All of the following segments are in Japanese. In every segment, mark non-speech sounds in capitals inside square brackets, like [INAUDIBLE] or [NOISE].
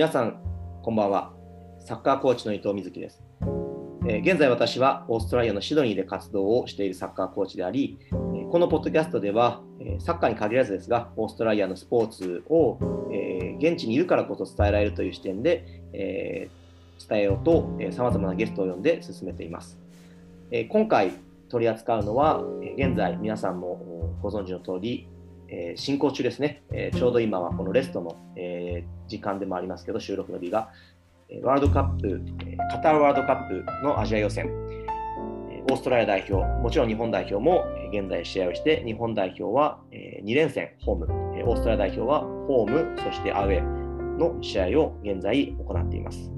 皆さん、こんばんは。サッカーコーチの伊藤瑞希です。えー現在私はオーストラリアのシドニーで活動をしているサッカーコーチであり、このポッドキャストでは、サッカーに限らずですが、オーストラリアのスポーツを、えー現地にいるからこそ伝えられるという視点で、えー伝えようとさまざまなゲストを呼んで進めています。え今回取り扱うのは、現在皆さんもご存知の通り、えー進行中ですね、えーちょうど今はこのレストの、えー時間でもありますけど、収録の日が、ワールドカップ、カタールワールドカップのアジア予選、オーストラリア代表、もちろん日本代表も現在試合をして、日本代表はえ2連戦ホーム、オーストラリア代表はホーム、そしてアウェーの試合を現在行っています。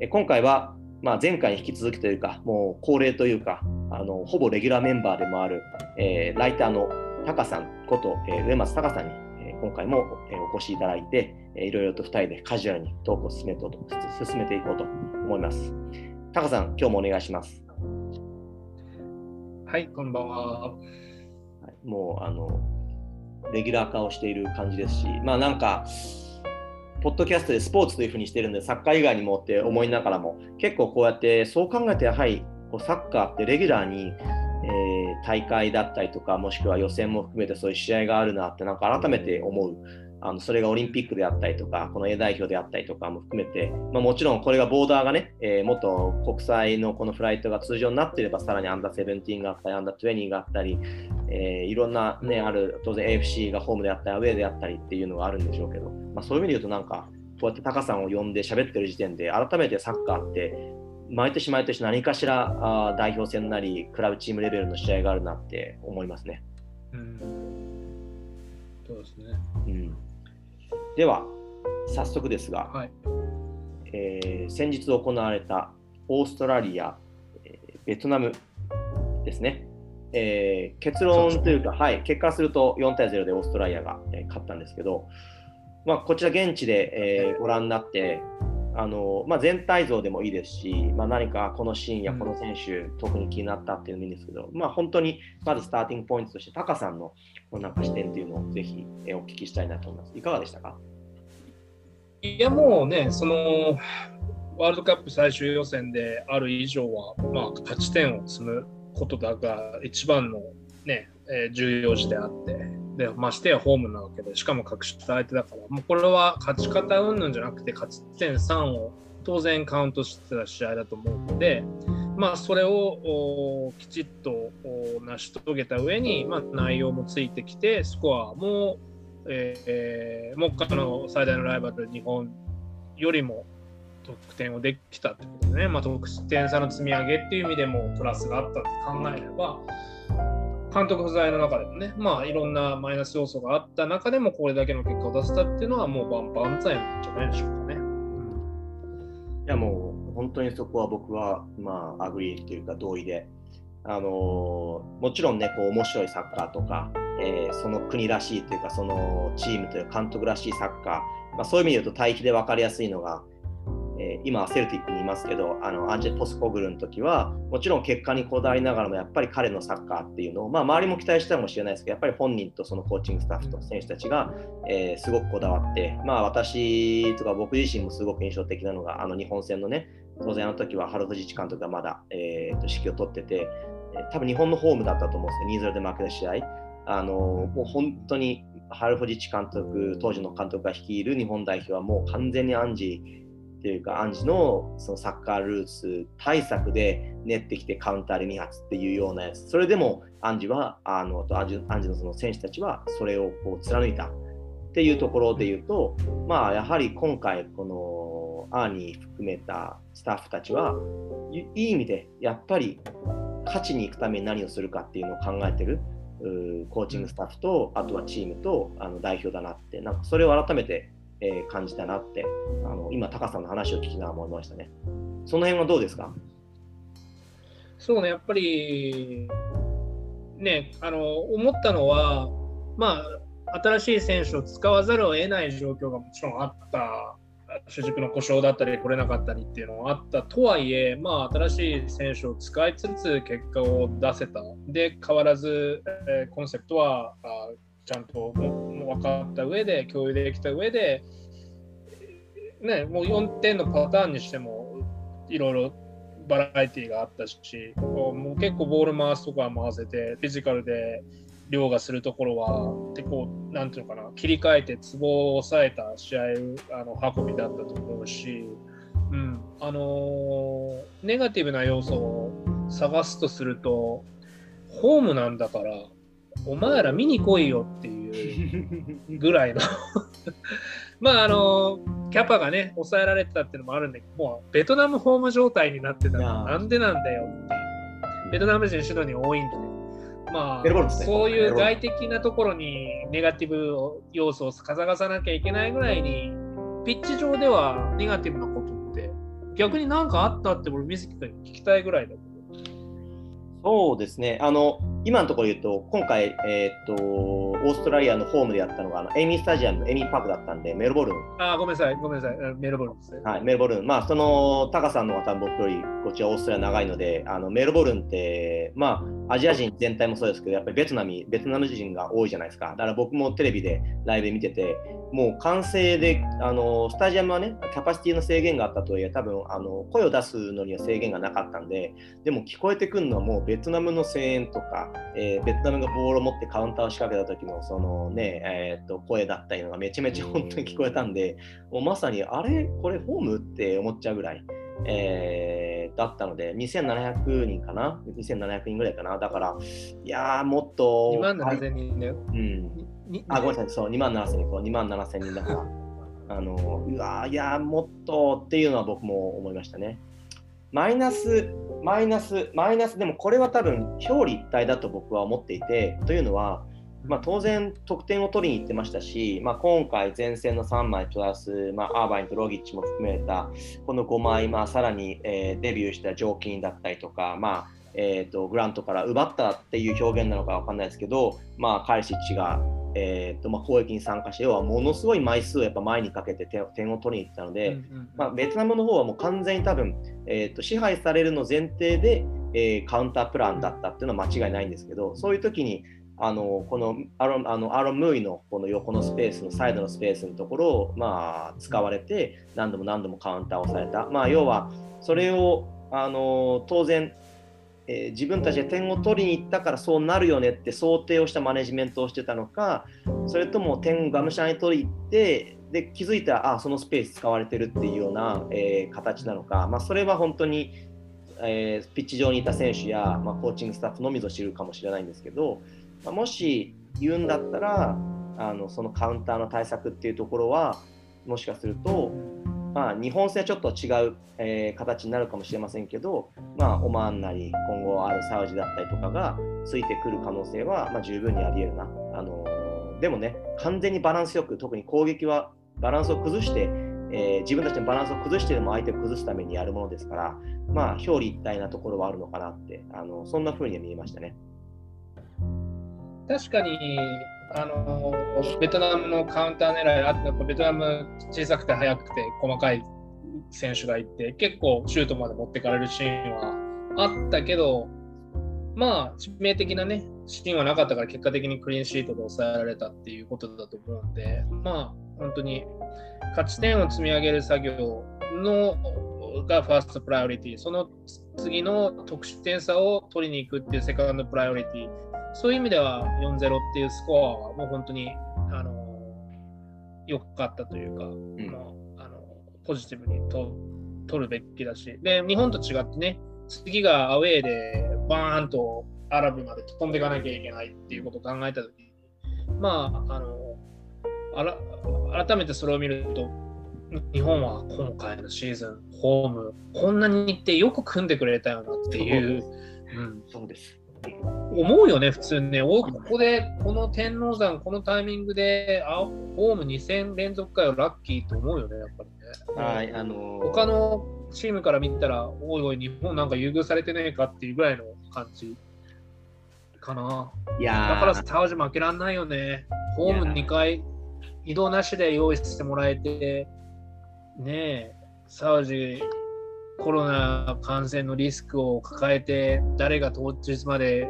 え今回は、まあ、前回に引き続きというか、もう恒例というか、あのほぼレギュラーメンバーでもある、えーライターのタカさんこと、えー上松タカさんに、えー今回も、えーお越しいただいて、えーいろいろと2人でカジュアルにトークを進めと進めていこうと思います。タカさん、今日もお願いします。はい、こんばんは。はい、もうあのレギュラー化をしている感じですし、まあなんか、ポッドキャストでスポーツというふうにしてるんで、サッカー以外にもって思いながらも、結構こうやって、そう考えて、やはりこうサッカーってレギュラーに、えー大会だったりとか、もしくは予選も含めてそういう試合があるなって、なんか改めて思う。あのそれがオリンピックであったりとか、この A 代表であったりとかも含めて、まあ、もちろんこれがボーダーがね、えーもっと国際のこのフライトが通常になっていれば、さらにアンダーセブンティーンがあったり、アンダー20があったり、えーいろんな、ね、ある、当然 AFC がホームであったり、アウェーであったりっていうのがあるんでしょうけど、まあ、そういう意味で言うと、なんか、こうやってタカさんを呼んで喋ってる時点で、改めてサッカーって、毎年毎年何かしらあー代表戦なり、クラブチームレベルの試合があるなって思いますね。うん、そうですね。うん、では、早速ですが、はい。えー先日行われたオーストラリア、えーベトナムですね。えー結論というか、はい、結果すると4対0でオーストラリアが、えー勝ったんですけど、まあ、こちら現地で、えーご覧になって、あのまあ、全体像でもいいですし、まあ、何かこのシーンやこの選手、特に気になったっていうのもいいんですけど、まあ、本当にまずスターティングポイントとして、タカさんのなんか視点というのをぜひ、えーお聞きしたいなと思います。いかがでしたか？いや、もうね、そのワールドカップ最終予選である以上は、まあ、勝ち点を積むことだが一番の、ねえー重要事であって、でましてやホームなわけで、しかも格下相手だから、もうこれは勝ち方云々じゃなくて、勝ち点3を当然カウントしてた試合だと思うので、まあ、それをきちっと成し遂げた上に、まあ、内容もついてきて、スコアも、えー、目下の最大のライバル、日本よりも得点をできたってことでね、まあ、得点差の積み上げっていう意味でもプラスがあったって考えれば、監督不在の中でもね、まあ、いろんなマイナス要素があった中でも、これだけの結果を出せたっていうのは、もう万々歳なんじゃないでしょうかね。いやもう本当にそこは僕はまあ agree というか同意で、あのーもちろんねこう面白いサッカーとか、えーその国らしいというかそのチームという監督らしいサッカー、まあ、そういう意味で言うと対比で分かりやすいのが、え今セルティックにいますけどあのアンジェ・ポステコグルーの時はもちろん結果にこだわりながらもやっぱり彼のサッカーっていうのを、まあ、周りも期待したかもしれないですけどやっぱり本人とそのコーチングスタッフと選手たちが、えーすごくこだわって、まあ、私とか僕自身もすごく印象的なのがあの日本戦のね当然あの時は春藤一監督がまだ、えーと指揮を取ってて、え多分日本のホームだったと思うんですよ、2-0で負けた試合。あのもう本当に春藤一監督、当時の監督が率いる日本代表はもう完全にアンジーっていうか、アンジのそのサッカールーツ対策で練ってきてカウンターで2発っていうようなやつ、それでもアンジは、あのアンジアンジのその選手たちはそれをこう貫いたっていうところで言うと、まあ、やはり今回、このアーニー含めたスタッフたちはいい意味でやっぱり勝ちに行くために何をするかっていうのを考えてるコーチングスタッフとあとはチームとあの代表だなってなんかそれを改めて、えー感じたなってあの今高さんの話を聞きながら思いましたねその辺はどうですか？そうね、やっぱり、ね、あの思ったのは、まあ、新しい選手を使わざるを得ない状況がもちろんあった、主軸の故障だったり、来れなかったりっていうのがあったとはいえ、まあ、新しい選手を使いつつ結果を出せた。で、変わらず、えーコンセプトはあちゃんとも分かった上で、共有できた上で、ね、もう4点のパターンにしてもいろいろバラエティーがあったし、もう結構ボール回すとか回せて、フィジカルで凌駕するところは、でこう、なんていうのかな、切り替えてツボを抑えた試合あの運びだったと思うし、うん、あの、ネガティブな要素を探すとすると、ホームなんだから、お前ら見に来いよっていう。[LAUGHS] ぐらいの。まああのキャパがね抑えられてたっていうのもあるんだけどもうベトナムホーム状態になってたらなんでなんだよっていう。ベトナム人シドニー多いんでね。まあ、そういう外的なところにネガティブ要素をかさがさなきゃいけないぐらいにピッチ上ではネガティブなことって逆に何かあったって俺水木君に聞きたいぐらいだけど。そうですね。あの今のところ言うと、今回、えー、っと、オーストラリアのホームでやったのが、あのエイミースタジアム、エイミーパークだったんで、メルボルン。あ、ごめんなさい、ごめんなさい、メルボルンですね。はい、メルボルン。まあ、その、タカさんの方僕より、こっちはオーストラリア長いので、あのメルボルンって、まあ、アジア人全体もそうですけど、やっぱりベトナム、ベトナム人が多いじゃないですか。だから僕もテレビでライブ見てて、もう完成で、あの、スタジアムはね、キャパシティの制限があったとはいえ、多分、あの、声を出すのには制限がなかったんで、でも聞こえてくるのはもうベトナムの声援とか、えー、ベトナムがボールを持ってカウンターを仕掛けた時のそのね、えー、と声だったりのがめちゃめちゃ本当に聞こえたんで、もうまさにあれこれホームって思っちゃうぐらい、えー、だったので、2700人かな ?2700 人ぐらいかな？だから、いやー、もっと。2万7000人だよ。うん。あ、ごめんなさい、そう、2万7000人、2万7000人だから。あのうわいやもっとっていうのは僕も思いましたね。マイナス、マイナス、マイナス、でもこれは多分表裏一体だと僕は思っていて、というのは、まあ、当然得点を取りに行ってましたし、まあ、今回前線の3枚プラス、まあ、アーバインとロギッチも含めたこの5枚、まあ、さらに、えー、デビューしたジョーキンだったりとか、まあえーと、グラントから奪ったっていう表現なのか分かんないですけど、まあ、カリシッチがえーとまあ、攻撃に参加して要はものすごい枚数をやっぱ前にかけて点を取りに行ったので、うんうん、まあ、ベトナムの方はもう完全に多分、えーと、支配されるの前提で、えー、カウンタープランだったっていうのは間違いないんですけどそういう時にあのこのアロンあのアロン・ムーイのこの横のスペースのサイドのスペースのところを、まあ、使われて何度も何度もカウンターをされた、まあ、要はそれをあの当然えー、自分たちで点を取りに行ったからそうなるよねって想定をしたマネジメントをしてたのかそれとも点をがむしゃらに取りに行ってで気づいたらあそのスペース使われてるっていうような、えー、形なのか、まあ、それは本当に、えー、ピッチ上にいた選手や、まあ、コーチングスタッフのみぞ知るかもしれないんですけど、まあ、もし言うんだったらあのそのカウンターの対策っていうところはもしかするとまあ、日本戦はちょっと違う、えー、形になるかもしれませんけど、まあ、オマーンなり今後あるサウジだったりとかがついてくる可能性は、まあ、十分にあり得るな、あのー、でもね完全にバランスよく特に攻撃はバランスを崩して、えー、自分たちのバランスを崩してでも相手を崩すためにやるものですからまあ表裏一体なところはあるのかなってあのそんな風には見えましたね。確かにあのベトナムのカウンター狙いあってベトナム小さくて速くて細かい選手がいて結構シュートまで持ってかれるシーンはあったけどまあ致命的なねシーンはなかったから結果的にクリーンシートで抑えられたっていうことだと思うんでまあ本当に勝ち点を積み上げる作業のがファーストプライオリティその次の得失点差を取りに行くっていうセカンドプライオリティそういう意味では4-0っていうスコアはもう本当にあの良かったというか、うん、あのポジティブにと取るべきだし。で日本と違ってね次がアウェーでバーンとアラブまで飛んでいかなきゃいけないっていうことを考えた時にまああのあら改めてそれを見ると日本は今回のシーズンホームこんなに行ってよく組んでくれたよなっていう。うん、そうです思うよね、普通ね。おここで、この天王山、このタイミングで、あホーム2戦連続かよ、ラッキーと思うよね、やっぱりね。はいあのー、他のチームから見たら、おいおい、日本なんか優遇されてねえかっていうぐらいの感じかな。いやだからサウジ負けらんないよね。ホーム2回、移動なしで用意してもらえて、ねえ、サウジコロナ感染のリスクを抱えて誰が当日まで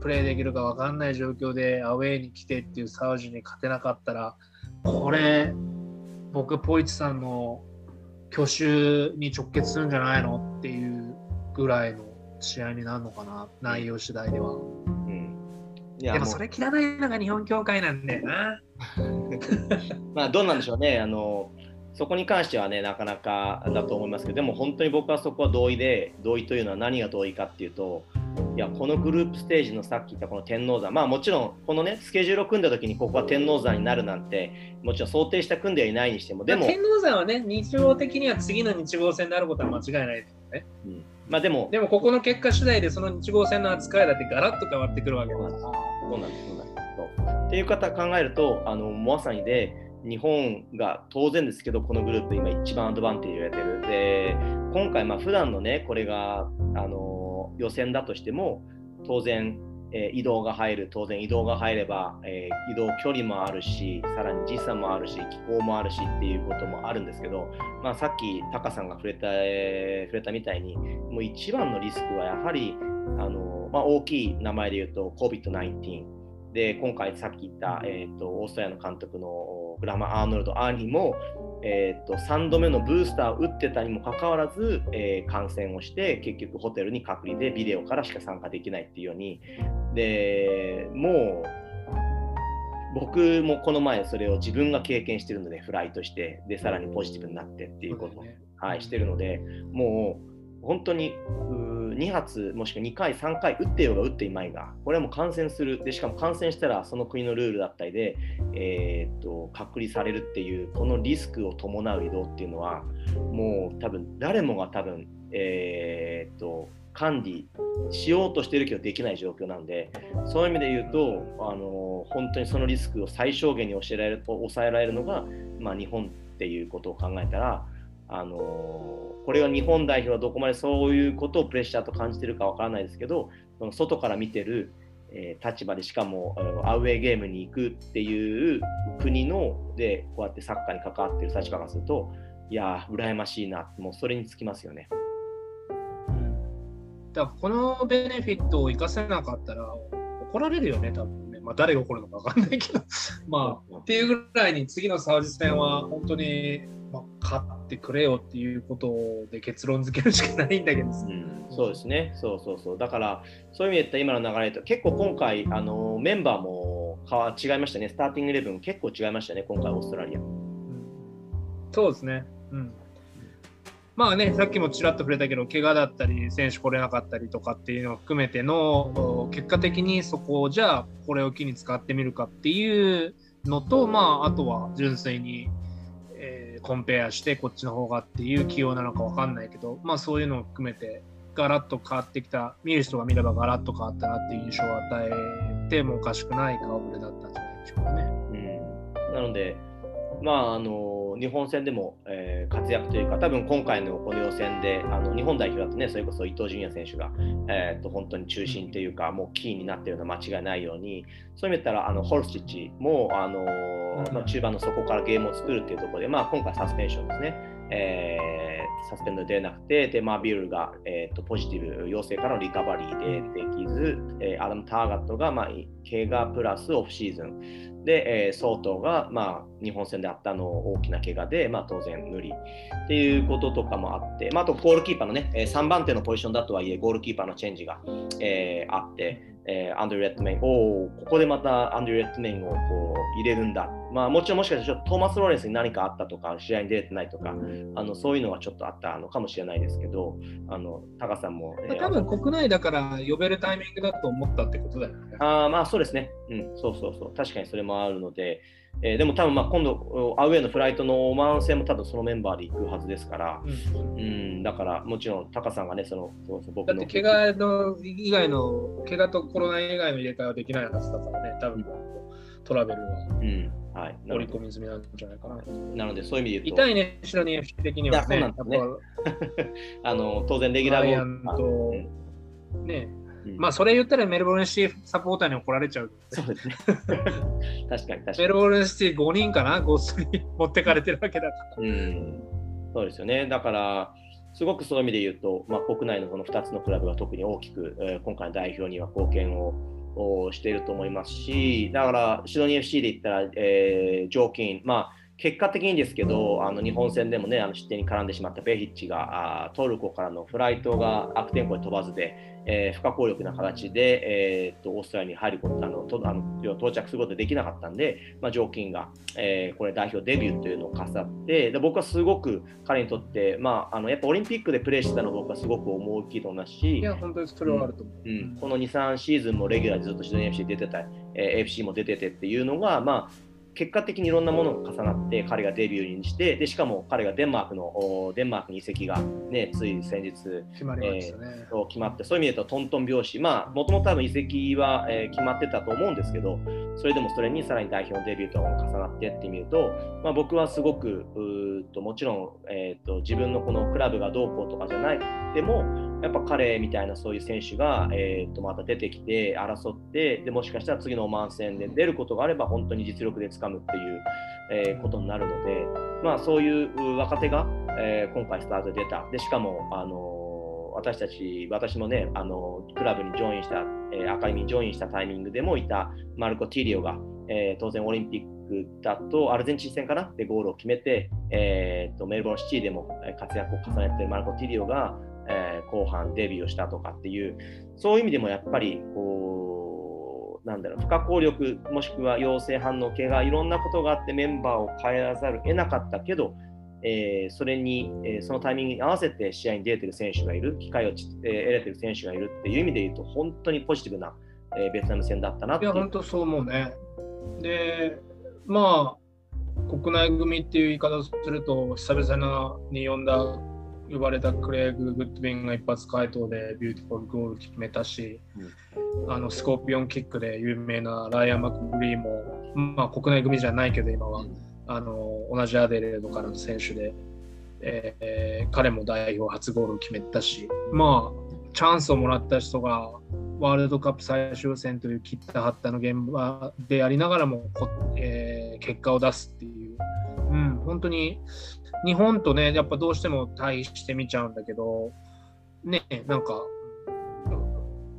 プレーできるか分かんない状況でアウェーに来てっていうサウジに勝てなかったらこれ僕ポイチさんの去就に直結するんじゃないのっていうぐらいの試合になるのかな、内容次第では。うん、いやでもそれ切らないのが日本協会なんだよな。[LAUGHS] まあどうなんでしょうねあのそこに関してはねなかなかだと思いますけどでも本当に僕はそこは同意で同意というのは何が同意かっていうといやこのグループステージのさっき言ったこの天王山まあもちろんこのねスケジュールを組んだ時にここは天王山になるなんてもちろん想定した組んではいないにしてもでも、天王山はね、日常的には次の日号戦になることは間違いないですよね。うんまあでもでもここの結果次第でその日号戦の扱いだってガラッと変わってくるわけだから。そうなんです、そうなんです。そうっていう方考えると、あのまさにで、日本が当然ですけど、このグループ、今一番アドバンテージを得てる。で、今回、まあ普段のね、これがあの予選だとしても、当然、え移動が入る、当然移動が入れば、え移動距離もあるし、さらに時差もあるし、気候もあるしっていうこともあるんですけど、まあ、さっきタカさんが触れた、え触れたみたいに、もう一番のリスクはやはり、あのまあ、大きい名前で言うと COVID-19 で今回さっき言った、えー、とオーストラリアの監督のグラマー・アーノルド・アーニーも、えー、と3度目のブースターを打ってたにもかかわらず、えー感染をして結局ホテルに隔離でビデオからしか参加できないっていうように。でもう僕もこの前それを自分が経験してるのでフライトしてでさらにポジティブになってっていうことを、ねはい、してるのでもう本当にうー2発もしくは2回3回打ってようが打っていまいがこれはもう感染する。でしかも感染したらその国のルールだったりで、えーっと隔離されるっていうこのリスクを伴う移動っていうのはもう多分誰もが多分、えーっと管理しようとしてるけどできない状況なんでそういう意味で言うとあの本当にそのリスクを最小限に抑えられる抑えられるのが、まあ、日本っていうことを考えたらあのこれは日本代表はどこまでそういうことをプレッシャーと感じてるかわからないですけどその外から見てる、えー立場でしかもあのアウェーゲームに行くっていう国のでこうやってサッカーに関わってる立場からするといやー羨ましいなもうそれにつきますよね。だからこのベネフィットを生かせなかったら怒られるよね、多分ね。まあ、誰が怒るのか分かんないけど。[LAUGHS] まあ、っていうぐらいに次のサウジ戦は本当に、まあ、勝ってくれよっていうことで結論付けるしかないんだけどさうん、そうですね、そうそうそう。だから、そういう意味で言ったら今の流れと、結構今回、あのメンバーも変わ違いましたね、スターティングイレブン結構違いましたね、今回、オーストラリア。うんそうですね。うん。まあね、さっきもちらっと触れたけど、怪我だったり、選手来れなかったりとかっていうのを含めての、お結果的にそこをじゃあ、これを機に使ってみるかっていうのと、まあ、あとは純粋に、えーコンペアして、こっちの方がっていう起用なのかわかんないけど、まあ、そういうのを含めて、ガラッと変わってきた、見る人が見ればガラッと変わったなっていう印象を与えてもおかしくない顔ぶれだったんじゃないでしょうかね。うん、なので、まあ、あの日本戦でも、えー活躍というか、多分今回のこの予選で、あの日本代表だとね、それこそ伊東純也選手が、えー、と本当に中心というか、もうキーになっているのは間違いないように、そういう意味で言ったら、あのホルスティッチも、あのまあ、中盤の底からゲームを作るっていうところで、まあ、今回サスペンションですね。えーサスペンド出れなくて、で、マービルが、えー、とポジティブ陽性からのリカバリーでできず、えーアダム・ターガットが、まあ、怪我プラスオフシーズン。で、えー、ソーターが、まあ、日本戦であったの大きな怪我で、まあ、当然無理っていうこととかもあって、まあ、あとゴールキーパーのね、えー3番手のポジションだとはいえ、ゴールキーパーのチェンジが、えーあって、えーアンドリュー・レッドメイン、おお、ここでまたアンドリュー・レッドメインをこう入れるんだ。まあ、もちろんもしかしたらちょっとトーマス・ローレンスに何かあったとか、試合に出れてないとか、あのそういうのはちょっとあったのかもしれないですけど、あのタカさんも、えー多分国内だから呼べるタイミングだと思ったってことだよね。あーまあそうですね、うん、そうそうそう、確かにそれもあるので、えーでも多分まあ今度、アウェーのフライトのオマーン戦も多分そのメンバーで行くはずですから、うん。うん、だからもちろんタカさんがね、そのそうそう僕のだって怪我の以外の、怪我とコロナ以外の入れ替えはできないはずだからね、多分トラベルは。うん。はい、な織り込み済みなんじゃないかな。なのでそういう意味で言うと、痛いね、シドニー FC 的にはね。そうなんですね。[LAUGHS] あの当然レギュぱラーンも、ね、うんまあそれ言ったらメルボルンシティサポーターに怒られちゃう。そうですね。[LAUGHS] 確かに確かに。メルボルンシティ5人かな、ごっそり持ってかれてるわけだから。うん、そうですよね。だから、すごくそういう意味で言うと、まあ、国内のこの2つのクラブが特に大きく、えー今回の代表には貢献ををしていると思いますし、だから、シドニー FC で言ったら、えー、ジョーキン、まあ、結果的にですけど、あの日本戦でもね、あの失点に絡んでしまったベヒッチがあトルコからのフライトが悪天候で飛ばずで、えー、不可抗力な形で、えー、とオーストラリアに入ることあのとあの到着することができなかったんで、まあ、常勤が、えー、これ代表デビューというのを飾ってで僕はすごく彼にとって、まあ、あのやっぱオリンピックでプレーしてたの僕はすごく思い切りと同じしいや本当にそれはあると思う、うん、この2、3シーズンもレギュラーでずっとシドニー FC 出てた、えー、FC も出ててっていうのが、まあ結果的にいろんなものが重なって彼がデビューにしてでしかも彼がデンマークのデンマークに移籍が、ね、つい先日決まりましたね、えー、決まってそういう意味で言うとトントン拍子。まあもともと多分移籍は、えー、決まってたと思うんですけどそれでもそれにさらに代表のデビューと重なってってみると、まあ、僕はすごくうともちろん、えーと、自分のこのクラブがどうこうとかじゃないでもやっぱ彼みたいなそういう選手が、えーと、また出てきて争ってでもしかしたら次のオマーン戦で出ることがあれば本当に実力でつかむっていう、えー、ことになるので、まあ、そういう若手が、えー、今回スタートで出た。でしかも、あの私たち、私もね、あのクラブにジョインした、えー、アカデミーにジョインしたタイミングでもいたマルコ・ティリオが、えー、当然オリンピックだとアルゼンチン戦かな？でゴールを決めて、えーと、メルボルンシティでも活躍を重ねているマルコ・ティリオが、えー、後半デビューをしたとかっていう、そういう意味でもやっぱりこう、なんだろう不可抗力もしくは陽性反応、怪我、いろんなことがあってメンバーを変えらざるを得なかったけど、えー、それに、えー、そのタイミングに合わせて試合に出てる選手がいる、機会を、えー、得れてる選手がいるっていう意味で言うと、本当にポジティブな、えー、ベトナム戦だったなっていや、本当そう思うね。で、まあ、国内組っていう言い方をすると、久々に呼んだ、呼ばれたクレイグ・グッドウィンが一発回答で beautiful goal 決めたし、うん、あのスコーピオンキックで有名なライリー・マグリーも、まあ、国内組じゃないけど、今は。うんあの同じアデレードからの選手で、えー、彼も代表初ゴールを決めたし、まあ、チャンスをもらった人がワールドカップ最終戦という切った張ったの現場でありながらもえー、結果を出すっていう、うん、本当に日本とね、やっぱどうしても対比してみちゃうんだけど、ね、なんか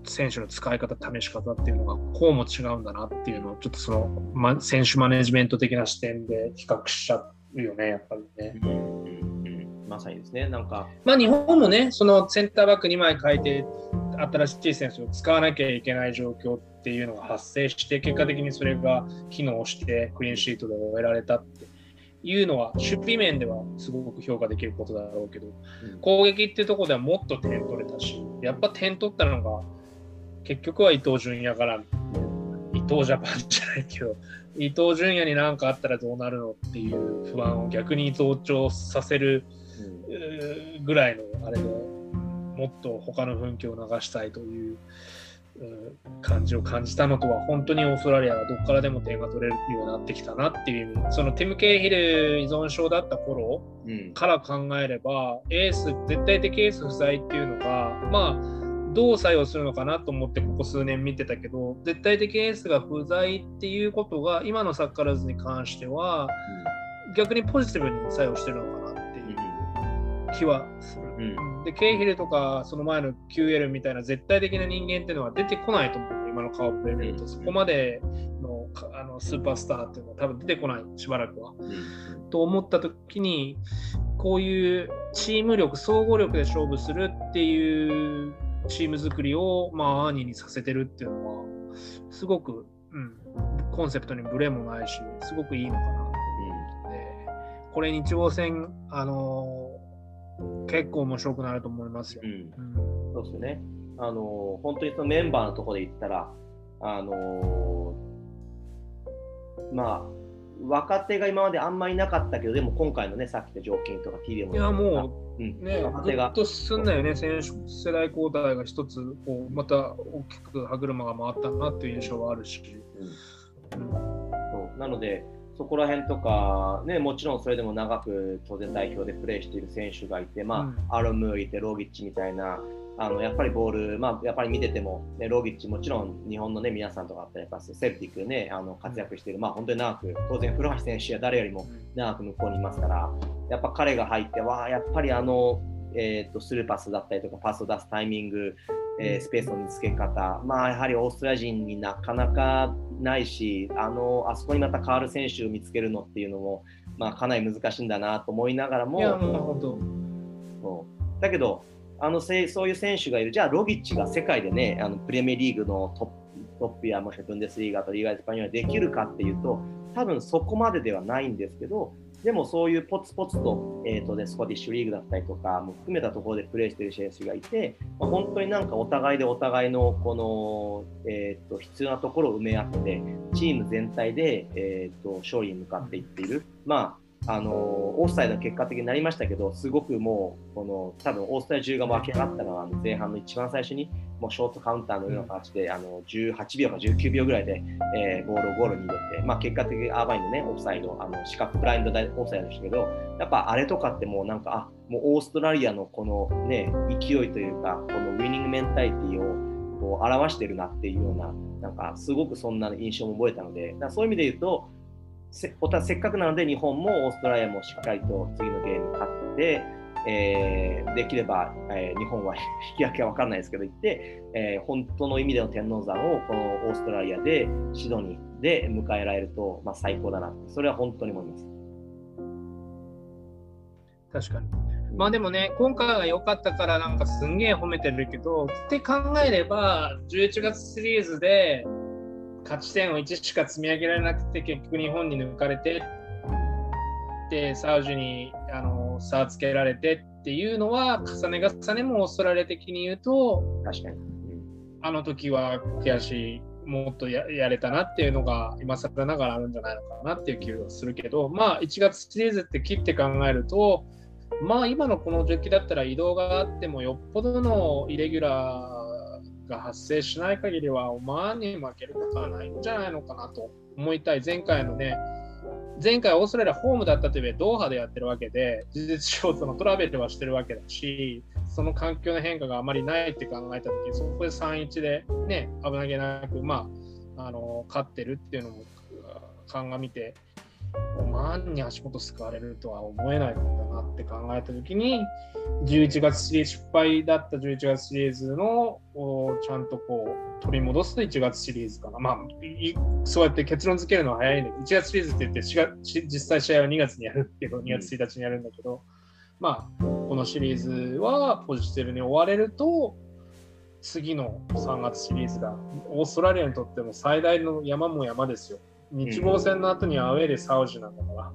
選手の使い方、試し方っていうのがこうも違うんだなっていうのをちょっとその、ま、選手マネジメント的な視点で比較しちゃうよね、やっぱりね。うんうんうん、まさにですね、なんか。まあ日本もね、そのセンターバック2枚変えて、新しい選手を使わなきゃいけない状況っていうのが発生して、結果的にそれが機能してクリーンシートで終えられたっていうのは、守備面ではすごく評価できることだろうけど、うん、攻撃っていうところではもっと点取れたし、やっぱ点取ったのが、結局は伊東純也から伊東ジャパンじゃないけど伊東純也に何かあったらどうなるのっていう不安を逆に増長させるぐらいのあれでもっと他の雰囲気を流したいという感じを感じたのとは本当にオーストラリアがどこからでも点が取れるようになってきたなっていう意味そのティム・ケイヒル依存症だった頃から考えれば、うん、エース絶対的エース不在っていうのがまあどう作用するのかなと思ってここ数年見てたけど絶対的エースが不在っていうことが今のサッカーラズに関しては、うん、逆にポジティブに作用してるのかなっていう気はする。うん、でケイヒルとかその前の QL みたいな絶対的な人間っていうのは出てこないと思う。今の顔プレー見ると、そこまでのあのスーパースターっていうのは多分出てこないしばらくは。と思った時にこういうチーム力総合力で勝負するっていうチーム作りを、まあ、アーニーにさせてるっていうのは、すごく、うん、コンセプトにブレもないし、すごくいいのかなって思って、これ日曜戦、あのー、結構面白くなると思いますよ。うん、うん、そうですね。あのー、本当にそのメンバーのところで言ったら、あのー、まあ、若手が今まであんまりなかったけど、でも今回のね、さっきの条件とか TD も。いや、もう、うん、ね、ぐっと進んだよね、選手世代交代が一つ、こうまた大きく歯車が回ったなっていう印象はあるし。うんうん、そうなので、そこら辺とか、ね、もちろんそれでも長く当然代表でプレーしている選手がいて、まあ、うん、アロムーいて、ローギッチみたいな、あのやっぱりボール、まあ、やっぱり見てても、ね、ローギッチ、もちろん日本の、ね、皆さんとかやっぱセルティックね、あの活躍している、まあ、本当に長く、当然、古橋選手は誰よりも長く向こうにいますから、やっぱ彼が入って、わあ、やっぱりあの、えーと、スルーパスだったりとか、パスを出すタイミング、えー、スペースの見つけ方、まあ、やはりオーストラリア人になかなかないし、あのあそこにまた変わる選手を見つけるのっていうのも、まあ、かなり難しいんだなと思いながらも。そう。だけどあのせそういう選手がいる、じゃあロギッチが世界でね、あのプレミアリーグのトップトップやもしくはブンデスリーガとリーガ・エスパニョルできるかっていうと、多分そこまでではないんですけど、でもそういうポツポツと,、えーとね、スコティッシュリーグだったりとかも含めたところでプレーしている選手がいて、まあ、本当になんかお互いでお互いのこの、えーと、必要なところを埋め合ってチーム全体で、えーと、勝利に向かっていっている、まあ、あのオースタイの結果的になりましたけどすごくもうこの多分オースタイ中が湧き上がったのは前半の一番最初にもうショートカウンターのような形で、あの18秒か19秒ぐらいで、えー、ボールをゴールに入れて、まあ、結果的にアーバインの、ね、オフサイド、あの四角ブラインドオフサイドでしたけど、やっぱあれとかってもうなんか、あもうオーストラリアのこの、ね、勢いというか、このウィニングメンタリティをこう表してるなっていうような、なんかすごくそんな印象も覚えたので、だそういう意味で言うと、せせっかくなので日本もオーストラリアもしっかりと次のゲーム勝って、えー、できれば、えー、日本は [LAUGHS] 引き分けは分からないですけど、行って、えー、本当の意味での天王山をこのオーストラリアでシドニーで迎えられると、まあ、最高だなそれは本当に思います。確かに。まあでもね、今回は良かったからなんかすんげえ褒めてるけど、って考えれば、11月シリーズで勝ち点を1しか積み上げられなくて、結局日本に抜かれて、で、サウジにあの差つけられてっていうのは重ね重ねもオーストラリア的に言うと確かに、あの時は悔しいもっとやれたなっていうのが今更ながらあるんじゃないのかなっていう気がするけどまあ1月シリーズって切って考えるとまあ今のこの時期だったら移動があってもよっぽどのイレギュラーが発生しない限りはオマーンに負けることはないんじゃないのかなと思いたい。前回のね前回オーストラリアホームだったというえドーハでやってるわけで事実上そのトラベルはしてるわけだしその環境の変化があまりないって考えた時そこで3-1でね危なげなくまああの勝ってるっていうのも鑑みてオマーンに足元救われるとは思えないんだなって考えたときに11月シリーズ失敗だった11月シリーズのちゃんとこう取り戻すと1月シリーズかな。まあ、そうやって結論付けるのは早いんで、1月シリーズって言って月、実際試合は2月にやるけど、2月1日にやるんだけど、まあ、このシリーズはポジティブに終われると、次の3月シリーズがオーストラリアにとっても最大の山も山ですよ。日豪戦の後にアウェーでサウジなんだから。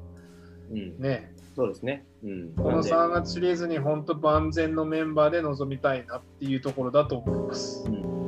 うん、ね。そうですね、うん、この3月シリーズに本当万全のメンバーで臨みたいなっていうところだと思います。うん